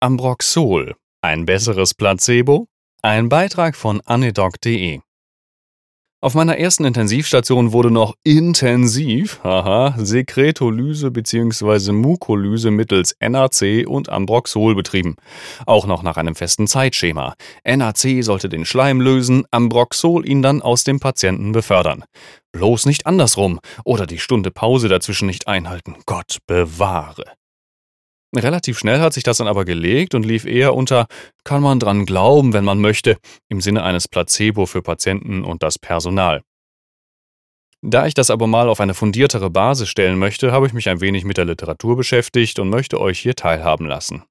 Ambroxol. Ein besseres Placebo? Ein Beitrag von anedoc.de. Auf meiner ersten Intensivstation wurde noch intensiv, haha, Sekretolyse bzw. Mukolyse mittels NAC und Ambroxol betrieben. Auch noch nach einem festen Zeitschema. NAC sollte den Schleim lösen, Ambroxol ihn dann aus dem Patienten befördern. Bloß nicht andersrum oder die Stunde Pause dazwischen nicht einhalten. Gott bewahre. Relativ schnell hat sich das dann aber gelegt und lief eher unter kann man dran glauben, wenn man möchte, im Sinne eines Placebo für Patienten und das Personal. Da ich das aber mal auf eine fundiertere Basis stellen möchte, habe ich mich ein wenig mit der Literatur beschäftigt und möchte euch hier teilhaben lassen.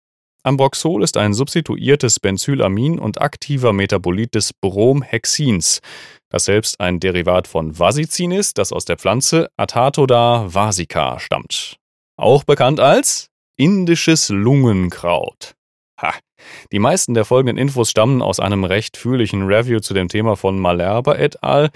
Ambroxol ist ein substituiertes Benzylamin und aktiver Metabolit des Bromhexins, das selbst ein Derivat von Vasicin ist, das aus der Pflanze Atatoda vasica stammt. Auch bekannt als Indisches Lungenkraut. Ha. Die meisten der folgenden Infos stammen aus einem recht führlichen Review zu dem Thema von Malerba et al.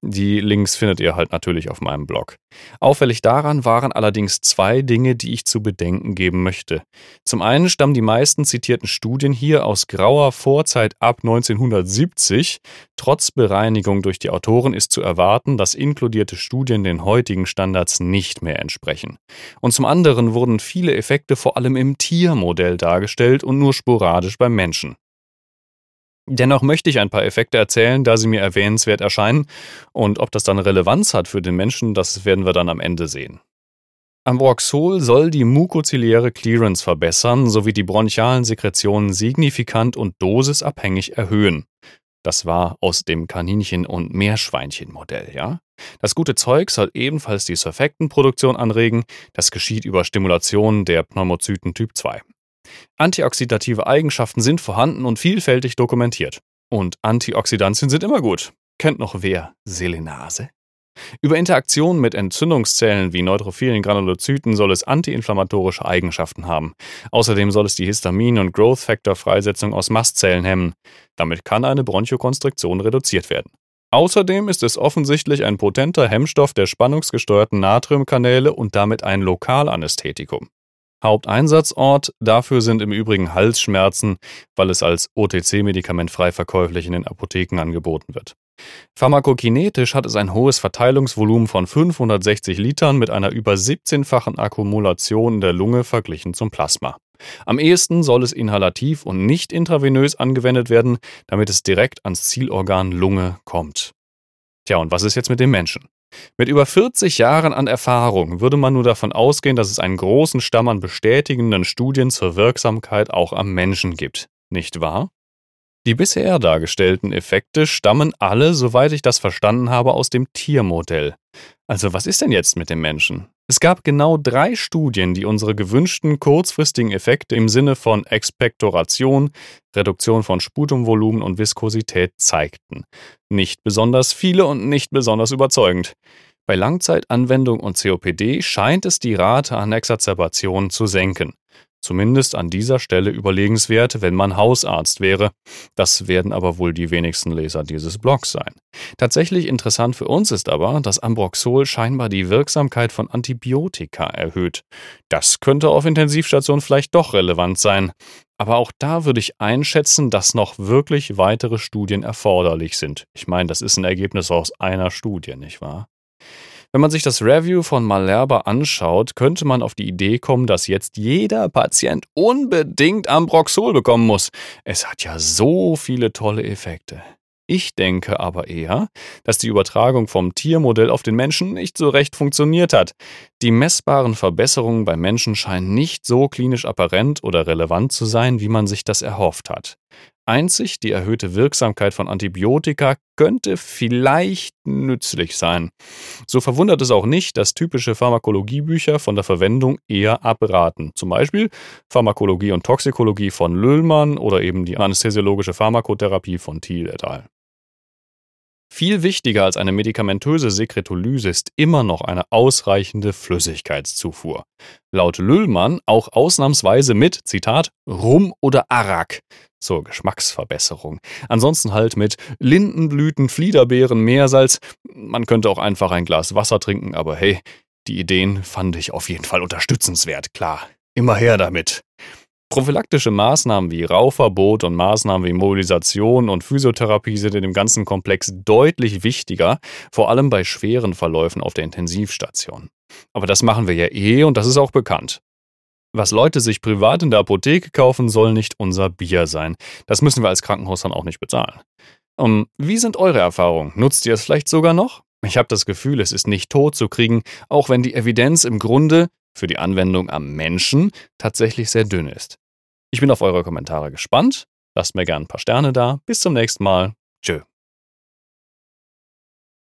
Die Links findet ihr halt natürlich auf meinem Blog. Auffällig daran waren allerdings zwei Dinge, die ich zu bedenken geben möchte. Zum einen stammen die meisten zitierten Studien hier aus grauer Vorzeit ab 1970. Trotz Bereinigung durch die Autoren ist zu erwarten, dass inkludierte Studien den heutigen Standards nicht mehr entsprechen. Und zum anderen wurden viele Effekte vor allem im Tiermodell dargestellt und nur sporadisch beim Menschen. Dennoch möchte ich ein paar Effekte erzählen, da sie mir erwähnenswert erscheinen, und ob das dann Relevanz hat für den Menschen, das werden wir dann am Ende sehen. Ambroxol soll die mukoziliäre Clearance verbessern sowie die bronchialen Sekretionen signifikant und dosisabhängig erhöhen. Das war aus dem Kaninchen- und Meerschweinchen-Modell, ja? Das gute Zeug soll ebenfalls die Surfaktanproduktion anregen. Das geschieht über Stimulation der Pneumozyten Typ 2. Antioxidative Eigenschaften sind vorhanden und vielfältig dokumentiert. Und Antioxidantien sind immer gut. Kennt noch wer Selenase? Über Interaktionen mit Entzündungszellen wie neutrophilen Granulozyten soll es antiinflammatorische Eigenschaften haben. Außerdem soll es die Histamin- und Growth Factor-Freisetzung aus Mastzellen hemmen. Damit kann eine Bronchokonstriktion reduziert werden. Außerdem ist es offensichtlich ein potenter Hemmstoff der spannungsgesteuerten Natriumkanäle und damit ein Lokalanästhetikum. Haupteinsatzort dafür sind im Übrigen Halsschmerzen, weil es als OTC-Medikament frei verkäuflich in den Apotheken angeboten wird. Pharmakokinetisch hat es ein hohes Verteilungsvolumen von 560 Litern mit einer über 17-fachen Akkumulation in der Lunge verglichen zum Plasma. Am ehesten soll es inhalativ und nicht intravenös angewendet werden, damit es direkt ans Zielorgan Lunge kommt. Tja, und was ist jetzt mit dem Menschen? Mit über 40 Jahren an Erfahrung würde man nur davon ausgehen, dass es einen großen Stamm an bestätigenden Studien zur Wirksamkeit auch am Menschen gibt. Nicht wahr? Die bisher dargestellten Effekte stammen alle, soweit ich das verstanden habe, aus dem Tiermodell. Also was ist denn jetzt mit dem Menschen? Es gab genau drei Studien, die unsere gewünschten kurzfristigen Effekte im Sinne von Expektoration, Reduktion von Sputumvolumen und Viskosität zeigten. Nicht besonders viele und nicht besonders überzeugend. Bei Langzeitanwendung und COPD scheint es die Rate an Exazerbation zu senken. Zumindest an dieser Stelle überlegenswert, wenn man Hausarzt wäre. Das werden aber wohl die wenigsten Leser dieses Blogs sein. Tatsächlich interessant für uns ist aber, dass Ambroxol scheinbar die Wirksamkeit von Antibiotika erhöht. Das könnte auf Intensivstation vielleicht doch relevant sein. Aber auch da würde ich einschätzen, dass noch wirklich weitere Studien erforderlich sind. Ich meine, das ist ein Ergebnis aus einer Studie, nicht wahr? Wenn man sich das Review von Malerba anschaut, könnte man auf die Idee kommen, dass jetzt jeder Patient unbedingt Ambroxol bekommen muss. Es hat ja so viele tolle Effekte. Ich denke aber eher, dass die Übertragung vom Tiermodell auf den Menschen nicht so recht funktioniert hat. Die messbaren Verbesserungen beim Menschen scheinen nicht so klinisch apparent oder relevant zu sein, wie man sich das erhofft hat. Einzig die erhöhte Wirksamkeit von Antibiotika könnte vielleicht nützlich sein. So verwundert es auch nicht, dass typische Pharmakologiebücher von der Verwendung eher abraten. Zum Beispiel Pharmakologie und Toxikologie von Löhlmann oder eben die anästhesiologische Pharmakotherapie von Thiel et al. Viel wichtiger als eine medikamentöse Sekretolyse ist immer noch eine ausreichende Flüssigkeitszufuhr. Laut Lüllmann auch ausnahmsweise mit, Zitat, Rum oder Arak zur Geschmacksverbesserung. Ansonsten halt mit Lindenblüten, Fliederbeeren, Meersalz. Man könnte auch einfach ein Glas Wasser trinken, aber hey, die Ideen fand ich auf jeden Fall unterstützenswert, klar. Immer her damit. Prophylaktische Maßnahmen wie Rauchverbot und Maßnahmen wie Mobilisation und Physiotherapie sind in dem ganzen Komplex deutlich wichtiger, vor allem bei schweren Verläufen auf der Intensivstation. Aber das machen wir ja eh und das ist auch bekannt. Was Leute sich privat in der Apotheke kaufen, soll nicht unser Bier sein. Das müssen wir als Krankenhaus dann auch nicht bezahlen. Um, wie sind eure Erfahrungen? Nutzt ihr es vielleicht sogar noch? Ich habe das Gefühl, es ist nicht tot zu kriegen, auch wenn die Evidenz im Grunde für die Anwendung am Menschen tatsächlich sehr dünn ist. Ich bin auf eure Kommentare gespannt. Lasst mir gerne ein paar Sterne da. Bis zum nächsten Mal. Tschö.